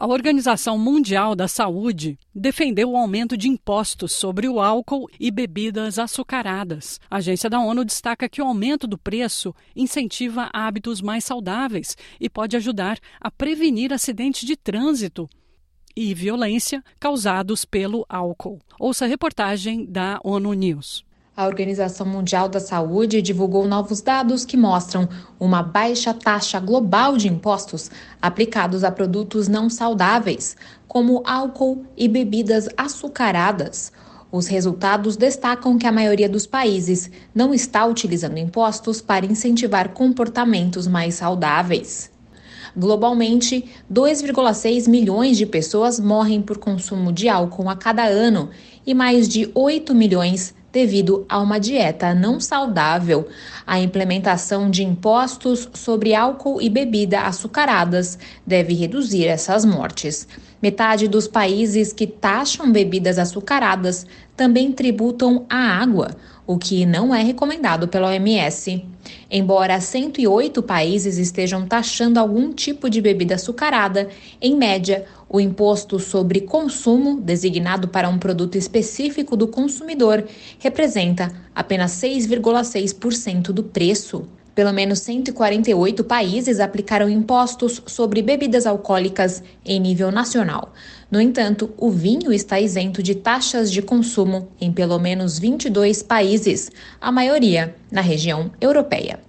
A Organização Mundial da Saúde defendeu o aumento de impostos sobre o álcool e bebidas açucaradas. A agência da ONU destaca que o aumento do preço incentiva hábitos mais saudáveis e pode ajudar a prevenir acidentes de trânsito e violência causados pelo álcool. Ouça a reportagem da ONU News. A Organização Mundial da Saúde divulgou novos dados que mostram uma baixa taxa global de impostos aplicados a produtos não saudáveis, como álcool e bebidas açucaradas. Os resultados destacam que a maioria dos países não está utilizando impostos para incentivar comportamentos mais saudáveis. Globalmente, 2,6 milhões de pessoas morrem por consumo de álcool a cada ano e mais de 8 milhões devido a uma dieta não saudável. A implementação de impostos sobre álcool e bebida açucaradas deve reduzir essas mortes. Metade dos países que taxam bebidas açucaradas também tributam a água, o que não é recomendado pela OMS. Embora 108 países estejam taxando algum tipo de bebida açucarada, em média, o imposto sobre consumo, designado para um produto específico do consumidor, representa apenas 6,6% do preço. Pelo menos 148 países aplicaram impostos sobre bebidas alcoólicas em nível nacional. No entanto, o vinho está isento de taxas de consumo em pelo menos 22 países, a maioria na região europeia.